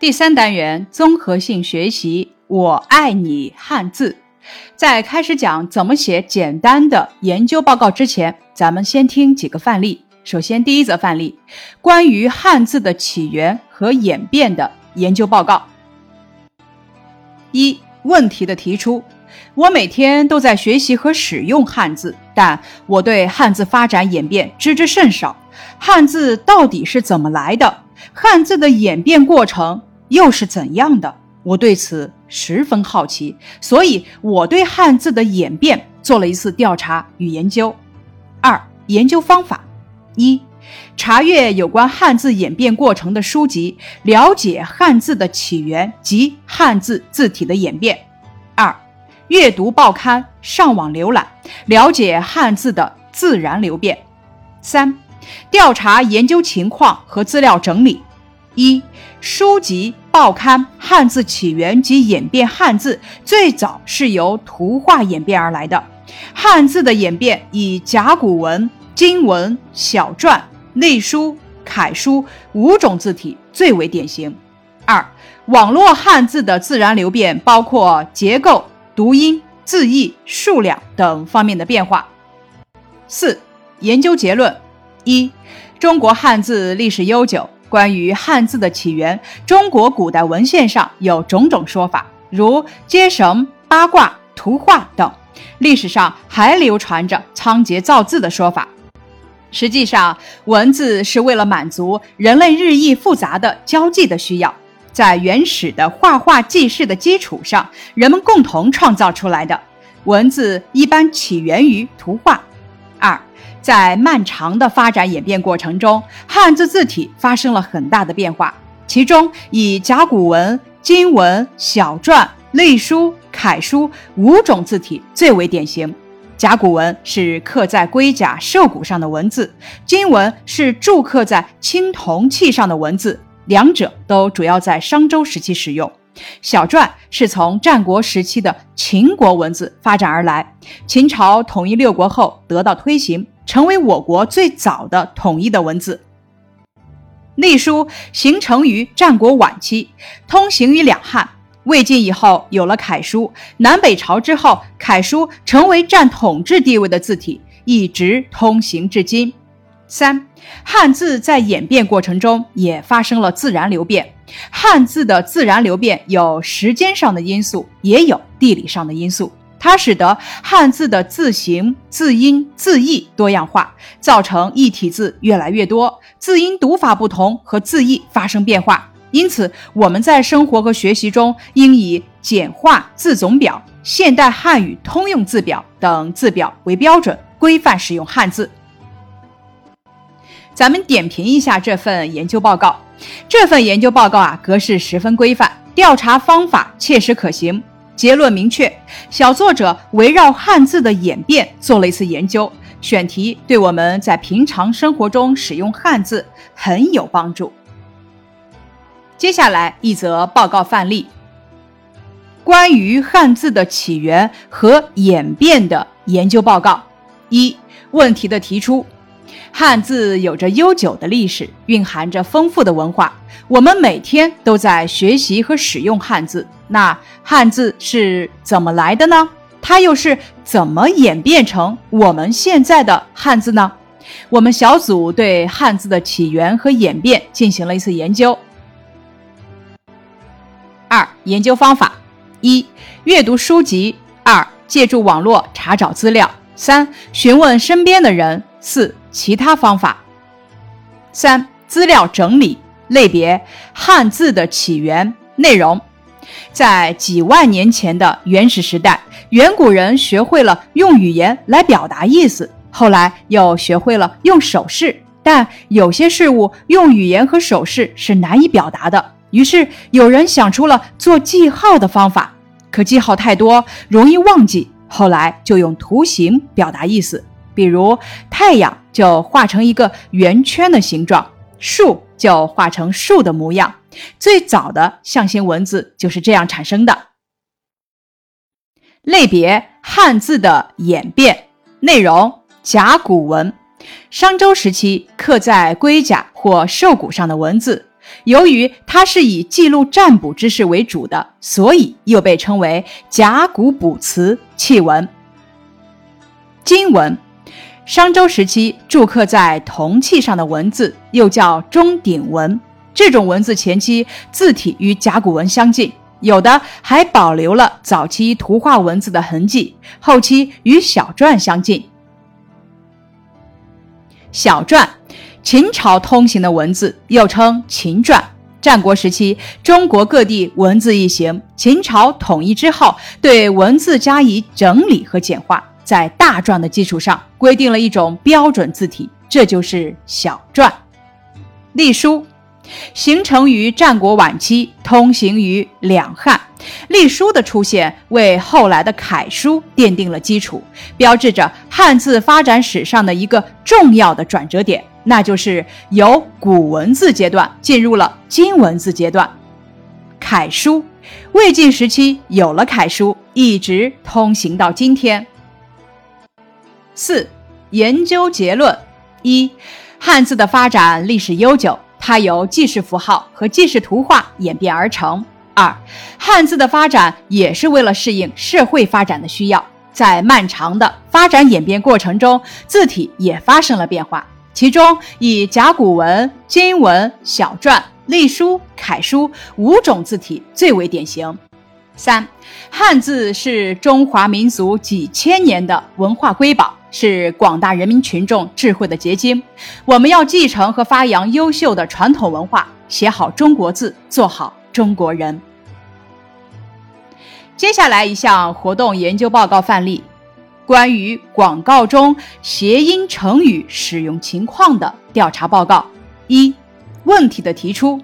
第三单元综合性学习，我爱你汉字。在开始讲怎么写简单的研究报告之前，咱们先听几个范例。首先，第一则范例，关于汉字的起源和演变的研究报告。一、问题的提出：我每天都在学习和使用汉字，但我对汉字发展演变知之甚少。汉字到底是怎么来的？汉字的演变过程？又是怎样的？我对此十分好奇，所以我对汉字的演变做了一次调查与研究。二、研究方法：一、查阅有关汉字演变过程的书籍，了解汉字的起源及汉字字体的演变；二、阅读报刊，上网浏览，了解汉字的自然流变；三、调查研究情况和资料整理。一、书籍、报刊，汉字起源及演变。汉字最早是由图画演变而来的。汉字的演变以甲骨文、金文、小篆、隶书、楷书五种字体最为典型。二、网络汉字的自然流变包括结构、读音、字义、数量等方面的变化。四、研究结论：一、中国汉字历史悠久。关于汉字的起源，中国古代文献上有种种说法，如接绳、八卦、图画等。历史上还流传着仓颉造字的说法。实际上，文字是为了满足人类日益复杂的交际的需要，在原始的画画记事的基础上，人们共同创造出来的。文字一般起源于图画。二。在漫长的发展演变过程中，汉字字体发生了很大的变化，其中以甲骨文、金文、小篆、隶书、楷书五种字体最为典型。甲骨文是刻在龟甲兽骨上的文字，金文是铸刻在青铜器上的文字，两者都主要在商周时期使用。小篆是从战国时期的秦国文字发展而来，秦朝统一六国后得到推行。成为我国最早的统一的文字。隶书形成于战国晚期，通行于两汉。魏晋以后有了楷书，南北朝之后，楷书成为占统治地位的字体，一直通行至今。三，汉字在演变过程中也发生了自然流变。汉字的自然流变有时间上的因素，也有地理上的因素。它使得汉字的字形、字音、字义多样化，造成异体字越来越多，字音读法不同和字义发生变化。因此，我们在生活和学习中应以简化字总表、现代汉语通用字表等字表为标准，规范使用汉字。咱们点评一下这份研究报告。这份研究报告啊，格式十分规范，调查方法切实可行。结论明确，小作者围绕汉字的演变做了一次研究，选题对我们在平常生活中使用汉字很有帮助。接下来一则报告范例：关于汉字的起源和演变的研究报告。一、问题的提出。汉字有着悠久的历史，蕴含着丰富的文化。我们每天都在学习和使用汉字。那汉字是怎么来的呢？它又是怎么演变成我们现在的汉字呢？我们小组对汉字的起源和演变进行了一次研究。二、研究方法：一、阅读书籍；二、借助网络查找资料；三、询问身边的人；四。其他方法。三、资料整理类别：汉字的起源内容。在几万年前的原始时代，远古人学会了用语言来表达意思，后来又学会了用手势。但有些事物用语言和手势是难以表达的，于是有人想出了做记号的方法。可记号太多，容易忘记，后来就用图形表达意思。比如太阳就画成一个圆圈的形状，树就画成树的模样。最早的象形文字就是这样产生的。类别：汉字的演变。内容：甲骨文，商周时期刻在龟甲或兽骨上的文字。由于它是以记录占卜之事为主的，所以又被称为甲骨卜辞器文。金文，商周时期铸刻在铜器上的文字，又叫钟鼎文。这种文字前期字体与甲骨文相近，有的还保留了早期图画文字的痕迹，后期与小篆相近。小篆，秦朝通行的文字，又称秦篆。战国时期，中国各地文字易行，秦朝统一之后，对文字加以整理和简化。在大篆的基础上，规定了一种标准字体，这就是小篆。隶书形成于战国晚期，通行于两汉。隶书的出现为后来的楷书奠定了基础，标志着汉字发展史上的一个重要的转折点，那就是由古文字阶段进入了今文字阶段。楷书，魏晋时期有了楷书，一直通行到今天。四、研究结论：一、汉字的发展历史悠久，它由记事符号和记事图画演变而成。二、汉字的发展也是为了适应社会发展的需要，在漫长的发展演变过程中，字体也发生了变化。其中以甲骨文、金文、小篆、隶书、楷书五种字体最为典型。三、汉字是中华民族几千年的文化瑰宝。是广大人民群众智慧的结晶，我们要继承和发扬优秀的传统文化，写好中国字，做好中国人。接下来一项活动研究报告范例，关于广告中谐音成语使用情况的调查报告。一、问题的提出：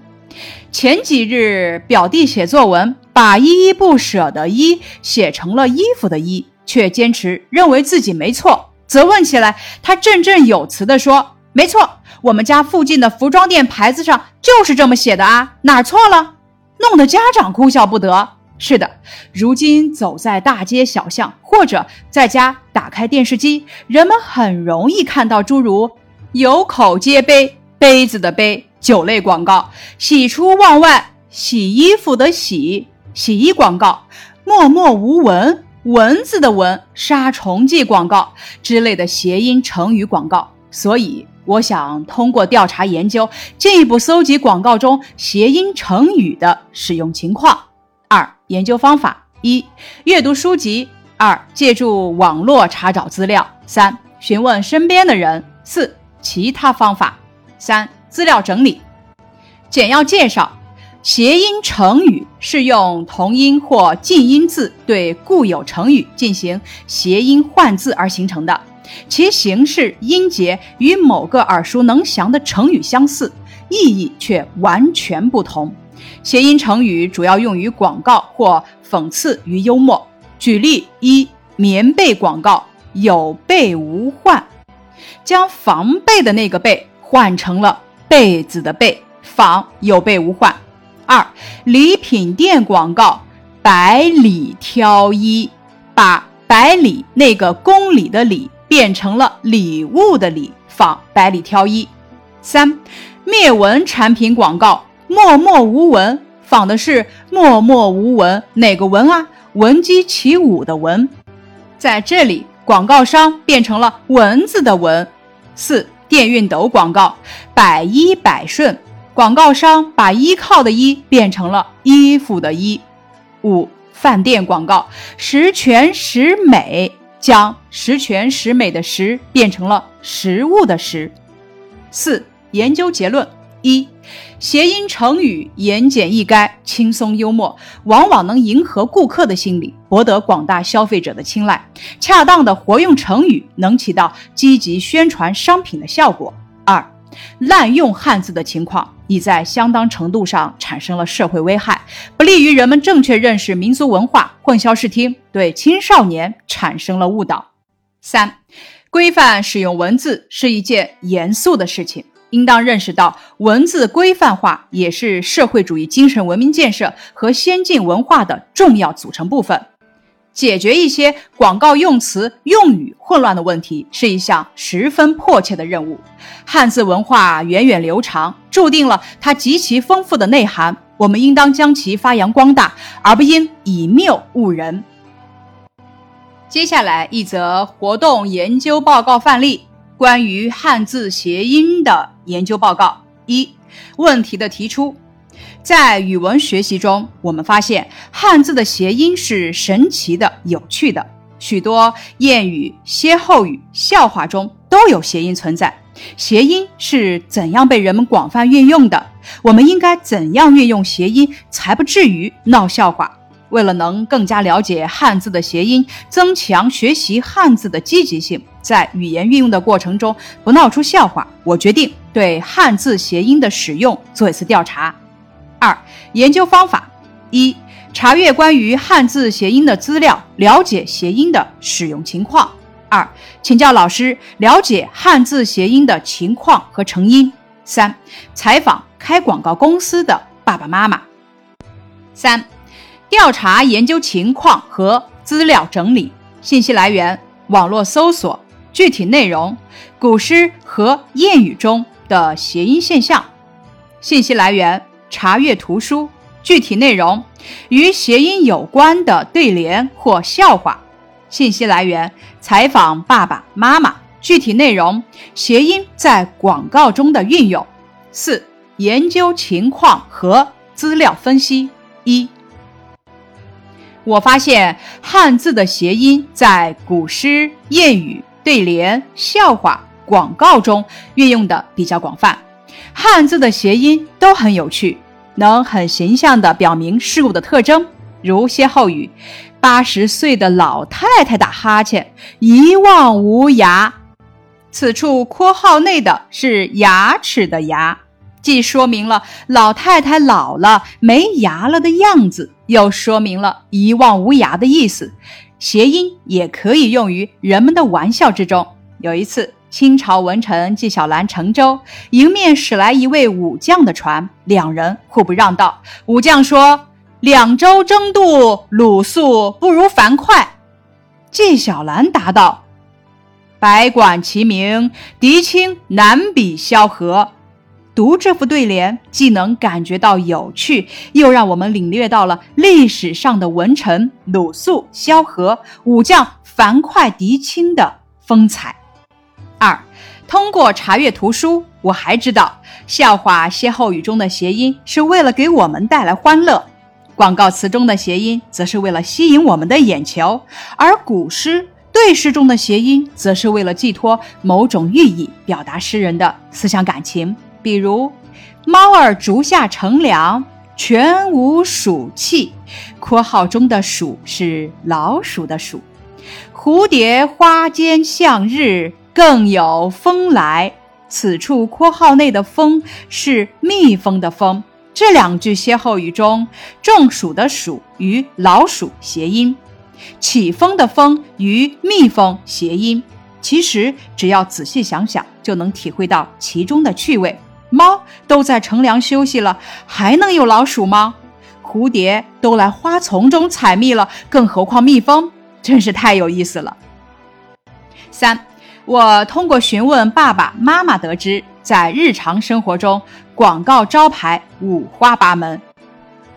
前几日表弟写作文，把依依不舍的依写成了衣服的衣，却坚持认为自己没错。责问起来，他振振有词地说：“没错，我们家附近的服装店牌子上就是这么写的啊，哪儿错了？”弄得家长哭笑不得。是的，如今走在大街小巷，或者在家打开电视机，人们很容易看到诸如“有口皆碑”杯子的杯酒类广告，“喜出望外”洗衣服的洗洗衣广告，“默默无闻”。蚊子的蚊杀虫剂广告之类的谐音成语广告，所以我想通过调查研究，进一步搜集广告中谐音成语的使用情况。二、研究方法：一、阅读书籍；二、借助网络查找资料；三、询问身边的人；四、其他方法。三、资料整理，简要介绍。谐音成语是用同音或近音字对固有成语进行谐音换字而形成的，其形式音节与某个耳熟能详的成语相似，意义却完全不同。谐音成语主要用于广告或讽刺与幽默。举例一：棉被广告有备无患，将防备的那个备换成了被子的被，防有备无患。二礼品店广告，百里挑一，把百里那个公里的里变成了礼物的礼，仿百里挑一。三灭蚊产品广告，默默无闻，仿的是默默无闻哪个闻啊？闻鸡起舞的闻，在这里广告商变成了蚊子的蚊。四电熨斗广告，百依百顺。广告商把依靠的依变成了衣服的衣。五饭店广告十全十美，将十全十美的十变成了食物的食。四研究结论一谐音成语言简意赅，轻松幽默，往往能迎合顾客的心理，博得广大消费者的青睐。恰当的活用成语能起到积极宣传商品的效果。滥用汉字的情况。已在相当程度上产生了社会危害，不利于人们正确认识民族文化，混淆视听，对青少年产生了误导。三、规范使用文字是一件严肃的事情，应当认识到文字规范化也是社会主义精神文明建设和先进文化的重要组成部分。解决一些广告用词用语混乱的问题是一项十分迫切的任务。汉字文化源远流长，注定了它极其丰富的内涵，我们应当将其发扬光大，而不应以谬误人。接下来一则活动研究报告范例：关于汉字谐音的研究报告。一、问题的提出。在语文学习中，我们发现汉字的谐音是神奇的、有趣的。许多谚语、歇后语、笑话中都有谐音存在。谐音是怎样被人们广泛运用的？我们应该怎样运用谐音，才不至于闹笑话？为了能更加了解汉字的谐音，增强学习汉字的积极性，在语言运用的过程中不闹出笑话，我决定对汉字谐音的使用做一次调查。二、研究方法：一、查阅关于汉字谐音的资料，了解谐音的使用情况；二、请教老师，了解汉字谐音的情况和成因；三、采访开广告公司的爸爸妈妈；三、调查研究情况和资料整理，信息来源：网络搜索，具体内容：古诗和谚语中的谐音现象，信息来源。查阅图书，具体内容与谐音有关的对联或笑话。信息来源：采访爸爸妈妈，具体内容谐音在广告中的运用。四、研究情况和资料分析。一、我发现汉字的谐音在古诗、谚语、对联、笑话、广告中运用的比较广泛。汉字的谐音都很有趣，能很形象地表明事物的特征，如歇后语：“八十岁的老太太打哈欠，一望无涯。”此处括号内的是牙齿的“牙”，既说明了老太太老了没牙了的样子，又说明了一望无牙的意思。谐音也可以用于人们的玩笑之中。有一次。清朝文臣纪晓岚乘舟，迎面驶来一位武将的船，两人互不让道。武将说：“两舟争渡，鲁肃不如樊哙。”纪晓岚答道：“百管齐鸣，狄青难比萧何。”读这副对联，既能感觉到有趣，又让我们领略到了历史上的文臣鲁肃、萧何、武将樊哙、狄青的风采。通过查阅图书，我还知道笑话、歇后语中的谐音是为了给我们带来欢乐，广告词中的谐音则是为了吸引我们的眼球，而古诗、对诗中的谐音则是为了寄托某种寓意，表达诗人的思想感情。比如“猫儿竹下乘凉，全无鼠气”（括号中的“鼠”是老鼠的“鼠”），“蝴蝶花间向日”。更有风来，此处括号内的“风”是蜜蜂的“蜂”。这两句歇后语中，“中暑”的“暑”与老鼠谐音，“起风”的“风”与蜜蜂谐音。其实只要仔细想想，就能体会到其中的趣味。猫都在乘凉休息了，还能有老鼠吗？蝴蝶都来花丛中采蜜了，更何况蜜蜂？真是太有意思了。三。我通过询问爸爸妈妈得知，在日常生活中，广告招牌五花八门，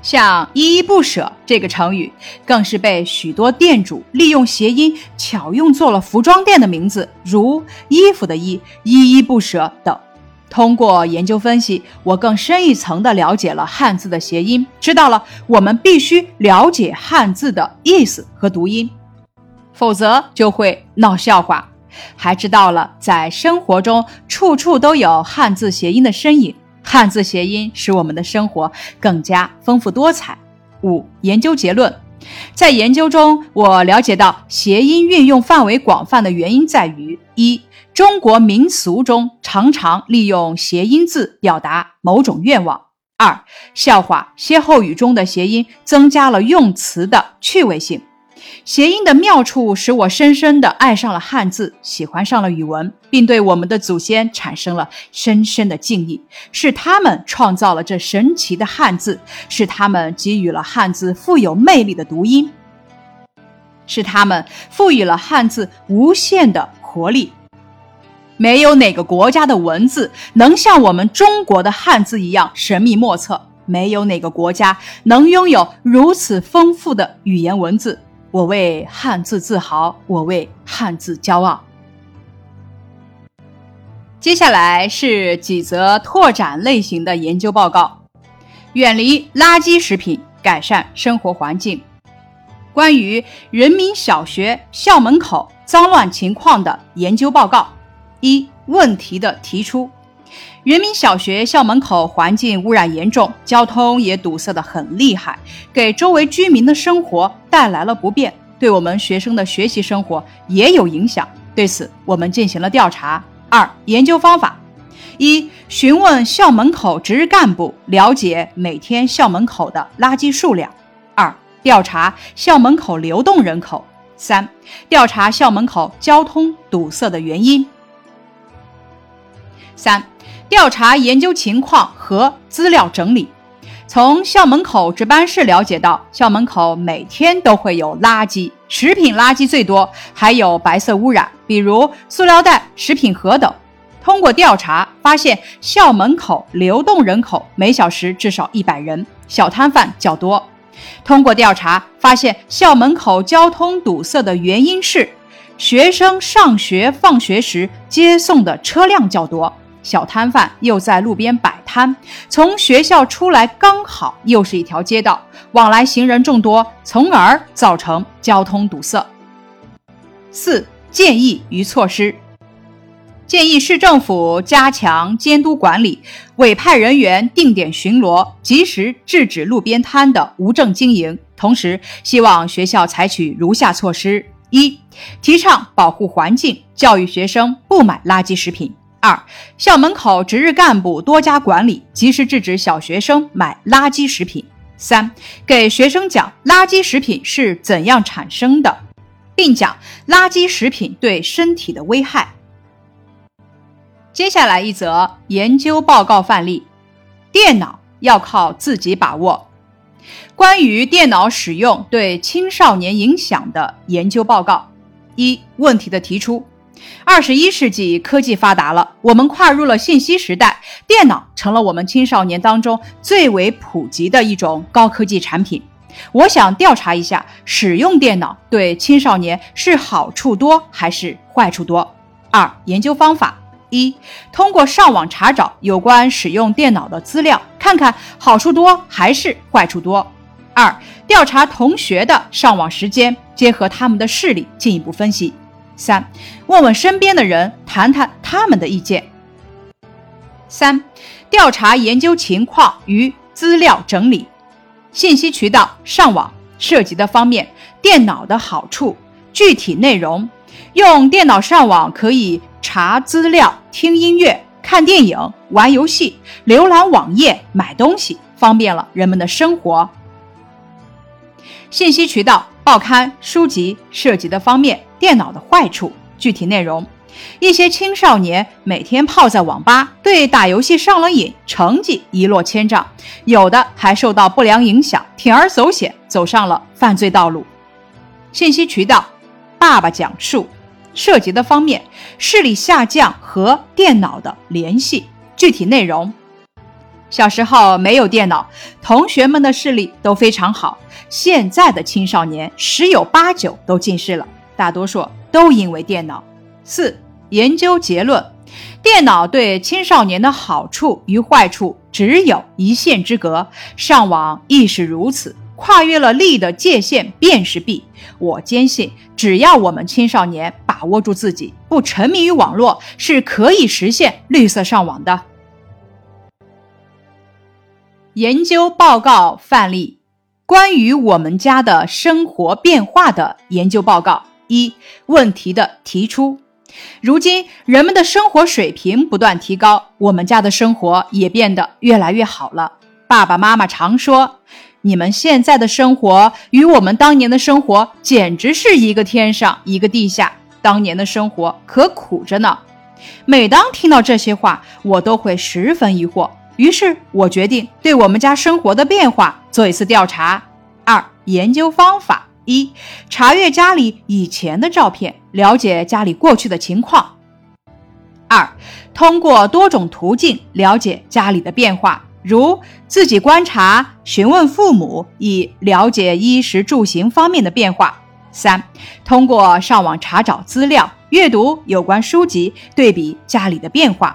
像“依依不舍”这个成语，更是被许多店主利用谐音巧用做了服装店的名字，如衣服的“衣”、依依不舍等。通过研究分析，我更深一层地了解了汉字的谐音，知道了我们必须了解汉字的意思和读音，否则就会闹笑话。还知道了，在生活中处处都有汉字谐音的身影。汉字谐音使我们的生活更加丰富多彩。五、研究结论，在研究中，我了解到谐音运用范围广泛的原因在于：一、中国民俗中常常利用谐音字表达某种愿望；二、笑话、歇后语中的谐音增加了用词的趣味性。谐音的妙处使我深深地爱上了汉字，喜欢上了语文，并对我们的祖先产生了深深的敬意。是他们创造了这神奇的汉字，是他们给予了汉字富有魅力的读音。是他们赋予了汉字无限的活力。没有哪个国家的文字能像我们中国的汉字一样神秘莫测，没有哪个国家能拥有如此丰富的语言文字。我为汉字自豪，我为汉字骄傲。接下来是几则拓展类型的研究报告：远离垃圾食品，改善生活环境。关于人民小学校门口脏乱情况的研究报告。一问题的提出，人民小学校门口环境污染严重，交通也堵塞的很厉害，给周围居民的生活带来了不便，对我们学生的学习生活也有影响。对此，我们进行了调查。二研究方法：一询问校门口值日干部，了解每天校门口的垃圾数量；二调查校门口流动人口；三调查校门口交通堵塞的原因。三、调查研究情况和资料整理。从校门口值班室了解到，校门口每天都会有垃圾，食品垃圾最多，还有白色污染，比如塑料袋、食品盒等。通过调查发现，校门口流动人口每小时至少一百人，小摊贩较多。通过调查发现，校门口交通堵塞的原因是学生上学放学时接送的车辆较多。小摊贩又在路边摆摊，从学校出来刚好又是一条街道，往来行人众多，从而造成交通堵塞。四建议与措施：建议市政府加强监督管理，委派人员定点巡逻，及时制止路边摊的无证经营。同时，希望学校采取如下措施：一、提倡保护环境，教育学生不买垃圾食品。二、校门口值日干部多加管理，及时制止小学生买垃圾食品。三、给学生讲垃圾食品是怎样产生的，并讲垃圾食品对身体的危害。接下来一则研究报告范例：电脑要靠自己把握。关于电脑使用对青少年影响的研究报告。一、问题的提出。二十一世纪科技发达了，我们跨入了信息时代，电脑成了我们青少年当中最为普及的一种高科技产品。我想调查一下，使用电脑对青少年是好处多还是坏处多？二、研究方法：一、通过上网查找有关使用电脑的资料，看看好处多还是坏处多；二、调查同学的上网时间，结合他们的视力进一步分析。三，问问身边的人，谈谈他们的意见。三，调查研究情况与资料整理，信息渠道上网涉及的方面，电脑的好处，具体内容。用电脑上网可以查资料、听音乐、看电影、玩游戏、浏览网页、买东西，方便了人们的生活。信息渠道。报刊、书籍涉及的方面，电脑的坏处，具体内容。一些青少年每天泡在网吧，对打游戏上了瘾，成绩一落千丈；有的还受到不良影响，铤而走险，走上了犯罪道路。信息渠道，爸爸讲述涉及的方面，视力下降和电脑的联系，具体内容。小时候没有电脑，同学们的视力都非常好。现在的青少年十有八九都近视了，大多数都因为电脑。四、研究结论：电脑对青少年的好处与坏处只有一线之隔，上网亦是如此，跨越了利的界限便是弊。我坚信，只要我们青少年把握住自己，不沉迷于网络，是可以实现绿色上网的。研究报告范例：关于我们家的生活变化的研究报告。一、问题的提出：如今人们的生活水平不断提高，我们家的生活也变得越来越好了。爸爸妈妈常说：“你们现在的生活与我们当年的生活简直是一个天上一个地下，当年的生活可苦着呢。”每当听到这些话，我都会十分疑惑。于是我决定对我们家生活的变化做一次调查。二、研究方法：一、查阅家里以前的照片，了解家里过去的情况；二、通过多种途径了解家里的变化，如自己观察、询问父母，以了解衣食住行方面的变化；三、通过上网查找资料、阅读有关书籍，对比家里的变化；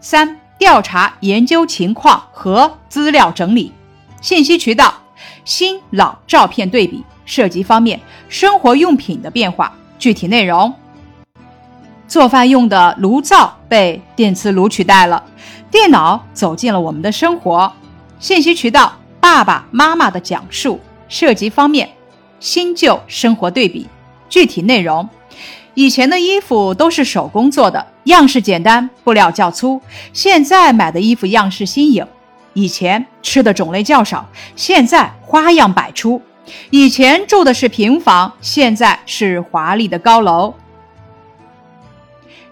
三、调查研究情况和资料整理。信息渠道。新老照片对比，涉及方面生活用品的变化，具体内容。做饭用的炉灶被电磁炉取代了，电脑走进了我们的生活。信息渠道爸爸妈妈的讲述，涉及方面新旧生活对比，具体内容。以前的衣服都是手工做的，样式简单，布料较粗。现在买的衣服样式新颖。以前吃的种类较少，现在花样百出；以前住的是平房，现在是华丽的高楼。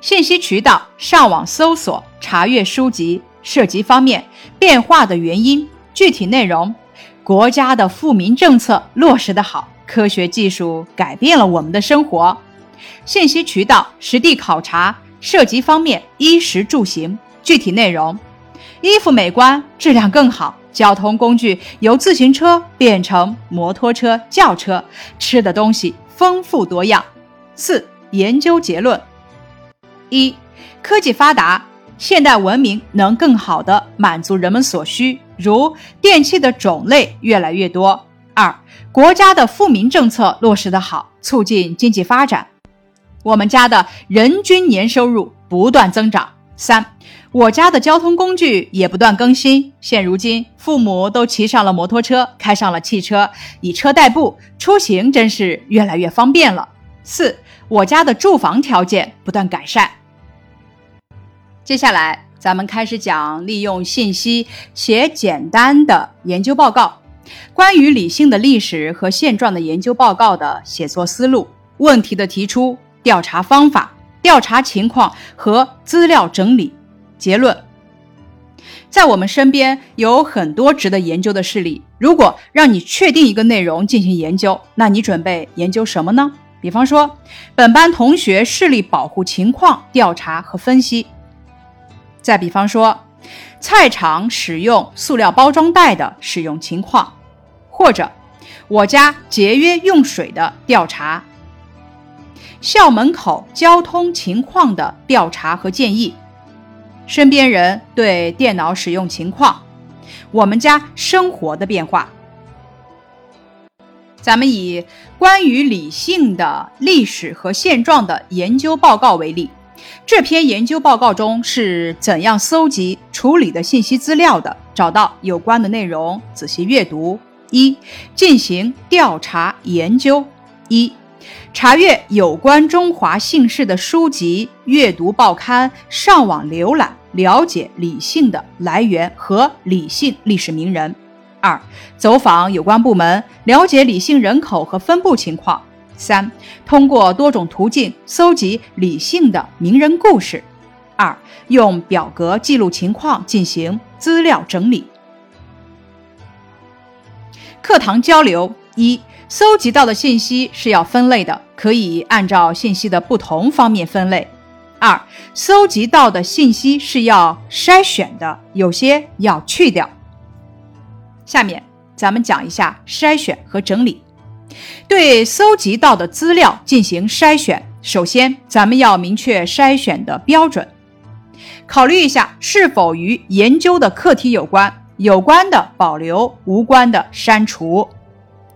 信息渠道：上网搜索、查阅书籍，涉及方面变化的原因、具体内容。国家的富民政策落实的好，科学技术改变了我们的生活。信息渠道：实地考察，涉及方面衣食住行，具体内容。衣服美观，质量更好。交通工具由自行车变成摩托车、轿车。吃的东西丰富多样。四、研究结论：一、科技发达，现代文明能更好地满足人们所需，如电器的种类越来越多。二、国家的富民政策落实得好，促进经济发展，我们家的人均年收入不断增长。三。我家的交通工具也不断更新，现如今父母都骑上了摩托车，开上了汽车，以车代步，出行真是越来越方便了。四，我家的住房条件不断改善。接下来，咱们开始讲利用信息写简单的研究报告，关于理性的历史和现状的研究报告的写作思路、问题的提出、调查方法、调查情况和资料整理。结论，在我们身边有很多值得研究的事例。如果让你确定一个内容进行研究，那你准备研究什么呢？比方说，本班同学视力保护情况调查和分析；再比方说，菜场使用塑料包装袋的使用情况，或者我家节约用水的调查，校门口交通情况的调查和建议。身边人对电脑使用情况，我们家生活的变化。咱们以关于理性的历史和现状的研究报告为例，这篇研究报告中是怎样搜集处理的信息资料的？找到有关的内容，仔细阅读。一、进行调查研究。一、查阅有关中华姓氏的书籍，阅读报刊，上网浏览。了解李姓的来源和李姓历史名人。二、走访有关部门，了解李姓人口和分布情况。三、通过多种途径搜集李姓的名人故事。二、用表格记录情况，进行资料整理。课堂交流一：搜集到的信息是要分类的，可以按照信息的不同方面分类。二、搜集到的信息是要筛选的，有些要去掉。下面咱们讲一下筛选和整理。对搜集到的资料进行筛选，首先咱们要明确筛选的标准，考虑一下是否与研究的课题有关，有关的保留，无关的删除。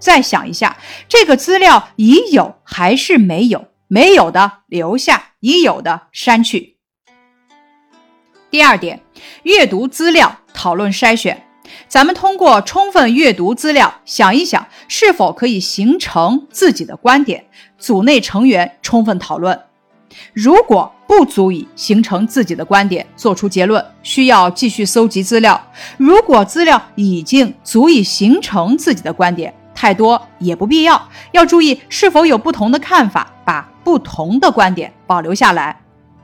再想一下，这个资料已有还是没有？没有的留下，已有的删去。第二点，阅读资料，讨论筛选。咱们通过充分阅读资料，想一想是否可以形成自己的观点。组内成员充分讨论。如果不足以形成自己的观点，做出结论，需要继续搜集资料。如果资料已经足以形成自己的观点，太多也不必要。要注意是否有不同的看法，把。不同的观点保留下来，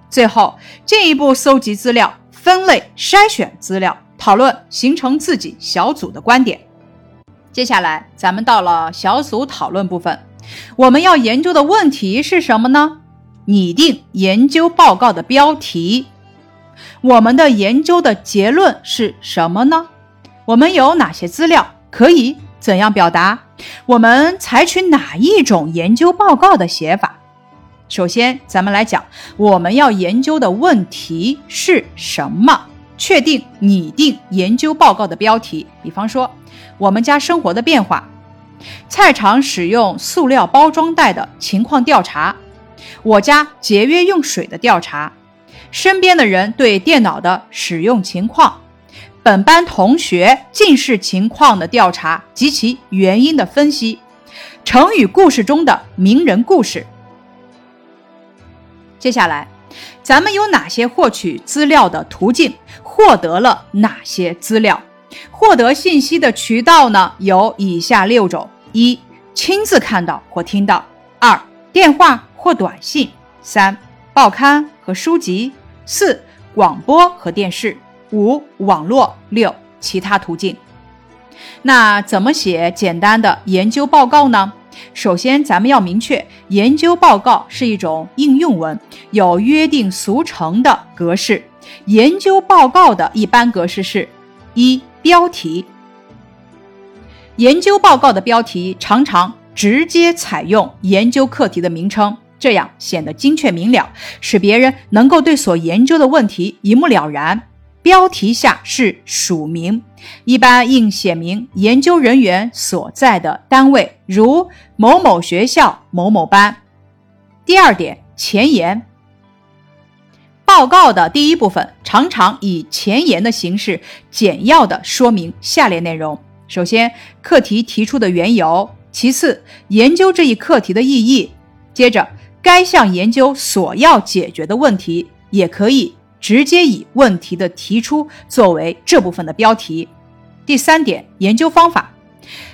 最后进一步搜集资料、分类筛选资料、讨论，形成自己小组的观点。接下来，咱们到了小组讨论部分，我们要研究的问题是什么呢？拟定研究报告的标题。我们的研究的结论是什么呢？我们有哪些资料？可以怎样表达？我们采取哪一种研究报告的写法？首先，咱们来讲我们要研究的问题是什么，确定拟定研究报告的标题。比方说，我们家生活的变化，菜场使用塑料包装袋的情况调查，我家节约用水的调查，身边的人对电脑的使用情况，本班同学近视情况的调查及其原因的分析，成语故事中的名人故事。接下来，咱们有哪些获取资料的途径？获得了哪些资料？获得信息的渠道呢？有以下六种：一、亲自看到或听到；二、电话或短信；三、报刊和书籍；四、广播和电视；五、网络；六、其他途径。那怎么写简单的研究报告呢？首先，咱们要明确，研究报告是一种应用文，有约定俗成的格式。研究报告的一般格式是：一、标题。研究报告的标题常常直接采用研究课题的名称，这样显得精确明了，使别人能够对所研究的问题一目了然。标题下是署名，一般应写明研究人员所在的单位，如某某学校某某班。第二点，前言。报告的第一部分常常以前言的形式，简要的说明下列内容：首先，课题提出的缘由；其次，研究这一课题的意义；接着，该项研究所要解决的问题，也可以。直接以问题的提出作为这部分的标题。第三点，研究方法，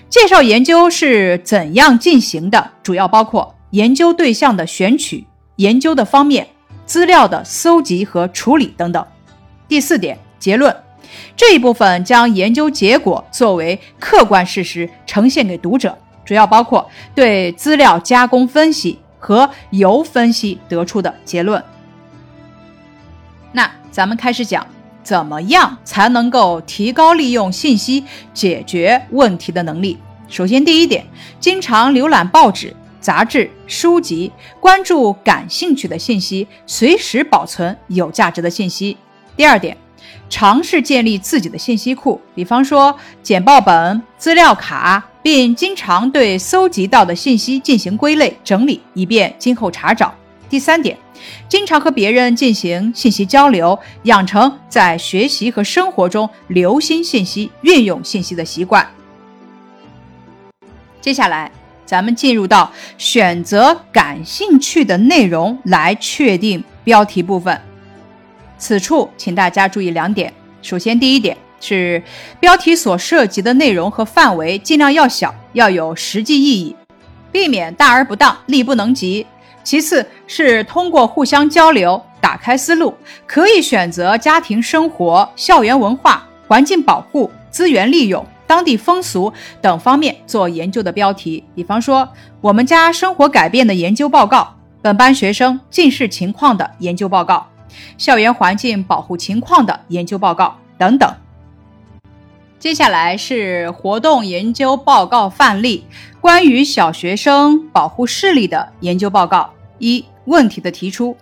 介绍研究是怎样进行的，主要包括研究对象的选取、研究的方面、资料的搜集和处理等等。第四点，结论，这一部分将研究结果作为客观事实呈现给读者，主要包括对资料加工分析和由分析得出的结论。那咱们开始讲，怎么样才能够提高利用信息解决问题的能力？首先，第一点，经常浏览报纸、杂志、书籍，关注感兴趣的信息，随时保存有价值的信息。第二点，尝试建立自己的信息库，比方说简报本、资料卡，并经常对搜集到的信息进行归类整理，以便今后查找。第三点。经常和别人进行信息交流，养成在学习和生活中留心信息、运用信息的习惯。接下来，咱们进入到选择感兴趣的内容来确定标题部分。此处，请大家注意两点：首先，第一点是标题所涉及的内容和范围尽量要小，要有实际意义，避免大而不当、力不能及。其次是通过互相交流打开思路，可以选择家庭生活、校园文化、环境保护、资源利用、当地风俗等方面做研究的标题。比方说，我们家生活改变的研究报告，本班学生近视情况的研究报告，校园环境保护情况的研究报告等等。接下来是活动研究报告范例，关于小学生保护视力的研究报告。一问题的提出，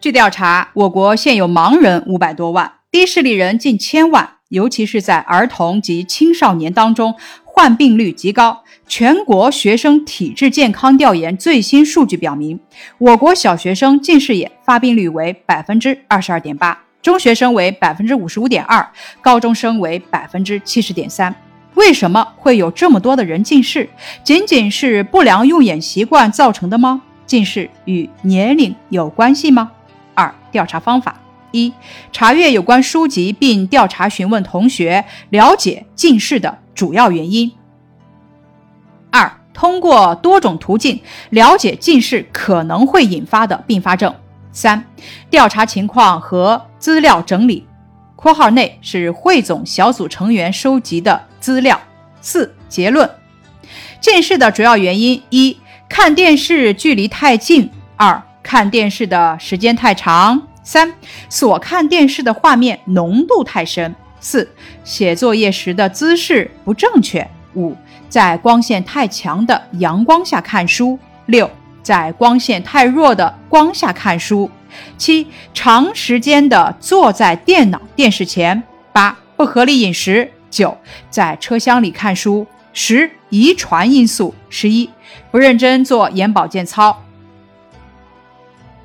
据调查，我国现有盲人五百多万，低视力人近千万，尤其是在儿童及青少年当中，患病率极高。全国学生体质健康调研最新数据表明，我国小学生近视眼发病率为百分之二十二点八，中学生为百分之五十五点二，高中生为百分之七十点三。为什么会有这么多的人近视？仅仅是不良用眼习惯造成的吗？近视与年龄有关系吗？二、调查方法：一、查阅有关书籍，并调查询问同学，了解近视的主要原因；二、通过多种途径了解近视可能会引发的并发症；三、调查情况和资料整理（括号内是汇总小组成员收集的资料）。四、结论。近视的主要原因：一、看电视距离太近；二、看电视的时间太长；三、所看电视的画面浓度太深；四、写作业时的姿势不正确；五、在光线太强的阳光下看书；六、在光线太弱的光下看书；七、长时间的坐在电脑、电视前；八、不合理饮食；九、在车厢里看书。十、遗传因素。十一、不认真做眼保健操。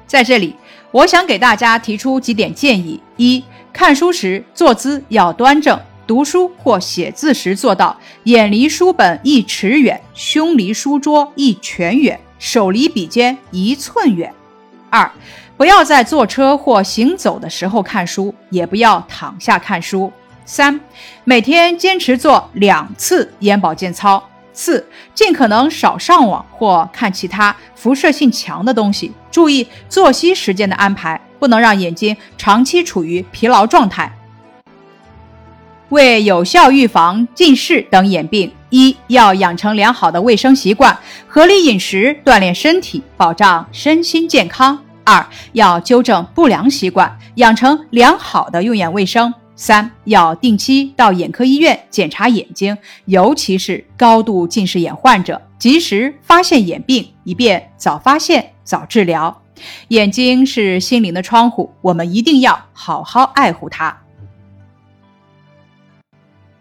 在这里，我想给大家提出几点建议：一、看书时坐姿要端正，读书或写字时做到眼离书本一尺远，胸离书桌一拳远，手离笔尖一寸远。二、不要在坐车或行走的时候看书，也不要躺下看书。三、每天坚持做两次眼保健操。四、尽可能少上网或看其他辐射性强的东西。注意作息时间的安排，不能让眼睛长期处于疲劳状态。为有效预防近视等眼病，一要养成良好的卫生习惯，合理饮食，锻炼身体，保障身心健康。二要纠正不良习惯，养成良好的用眼卫生。三要定期到眼科医院检查眼睛，尤其是高度近视眼患者，及时发现眼病，以便早发现早治疗。眼睛是心灵的窗户，我们一定要好好爱护它。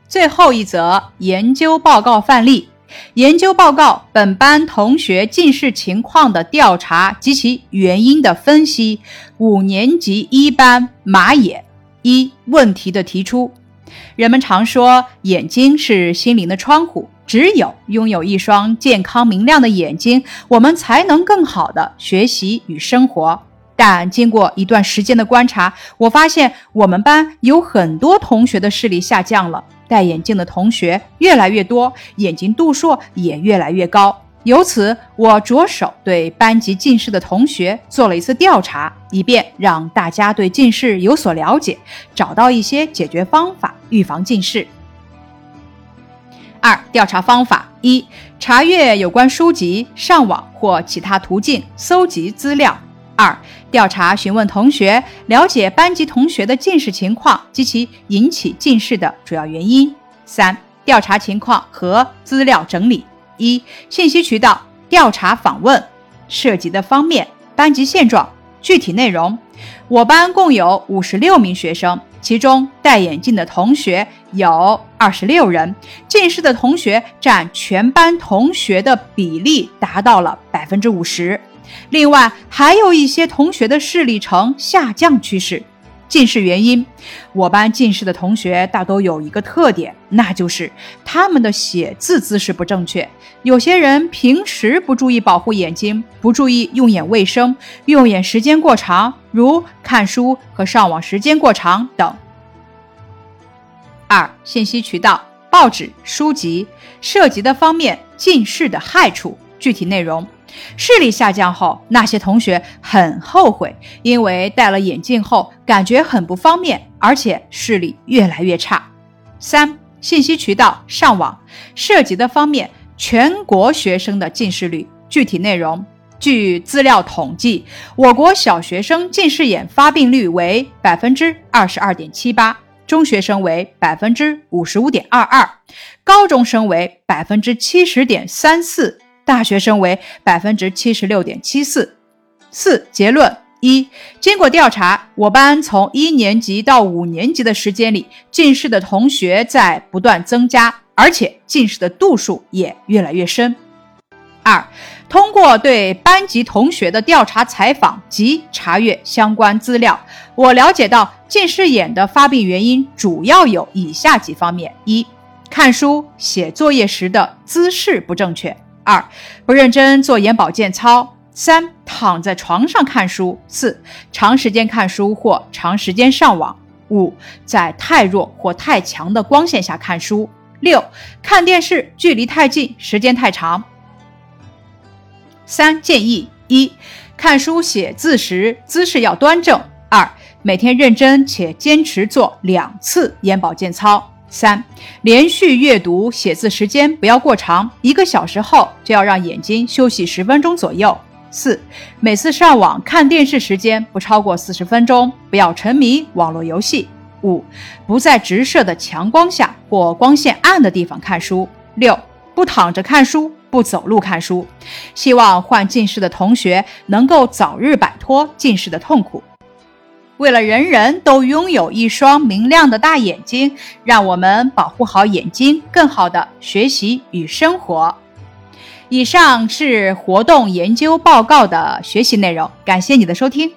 最后一则研究报告范例：研究报告本班同学近视情况的调查及其原因的分析。五年级一班马野。一问题的提出，人们常说眼睛是心灵的窗户，只有拥有一双健康明亮的眼睛，我们才能更好的学习与生活。但经过一段时间的观察，我发现我们班有很多同学的视力下降了，戴眼镜的同学越来越多，眼睛度数也越来越高。由此，我着手对班级近视的同学做了一次调查，以便让大家对近视有所了解，找到一些解决方法，预防近视。二、调查方法：一、查阅有关书籍，上网或其他途径搜集资料；二、调查询问同学，了解班级同学的近视情况及其引起近视的主要原因；三、调查情况和资料整理。一、信息渠道调查访问涉及的方面、班级现状、具体内容。我班共有五十六名学生，其中戴眼镜的同学有二十六人，近视的同学占全班同学的比例达到了百分之五十。另外，还有一些同学的视力呈下降趋势。近视原因，我班近视的同学大都有一个特点，那就是他们的写字姿势不正确。有些人平时不注意保护眼睛，不注意用眼卫生，用眼时间过长，如看书和上网时间过长等。二、信息渠道：报纸、书籍，涉及的方面，近视的害处，具体内容。视力下降后，那些同学很后悔，因为戴了眼镜后感觉很不方便，而且视力越来越差。三、信息渠道上网涉及的方面，全国学生的近视率，具体内容。据资料统计，我国小学生近视眼发病率为百分之二十二点七八，中学生为百分之五十五点二二，高中生为百分之七十点三四。大学生为百分之七十六点七四。四结论一：经过调查，我班从一年级到五年级的时间里，近视的同学在不断增加，而且近视的度数也越来越深。二，通过对班级同学的调查采访及查阅相关资料，我了解到近视眼的发病原因主要有以下几方面：一，看书写作业时的姿势不正确。二不认真做眼保健操，三躺在床上看书，四长时间看书或长时间上网，五在太弱或太强的光线下看书，六看电视距离太近，时间太长。三建议：一看书写字时姿势要端正；二每天认真且坚持做两次眼保健操。三、连续阅读写字时间不要过长，一个小时后就要让眼睛休息十分钟左右。四、每次上网看电视时间不超过四十分钟，不要沉迷网络游戏。五、不在直射的强光下或光线暗的地方看书。六、不躺着看书，不走路看书。希望患近视的同学能够早日摆脱近视的痛苦。为了人人都拥有一双明亮的大眼睛，让我们保护好眼睛，更好的学习与生活。以上是活动研究报告的学习内容，感谢你的收听。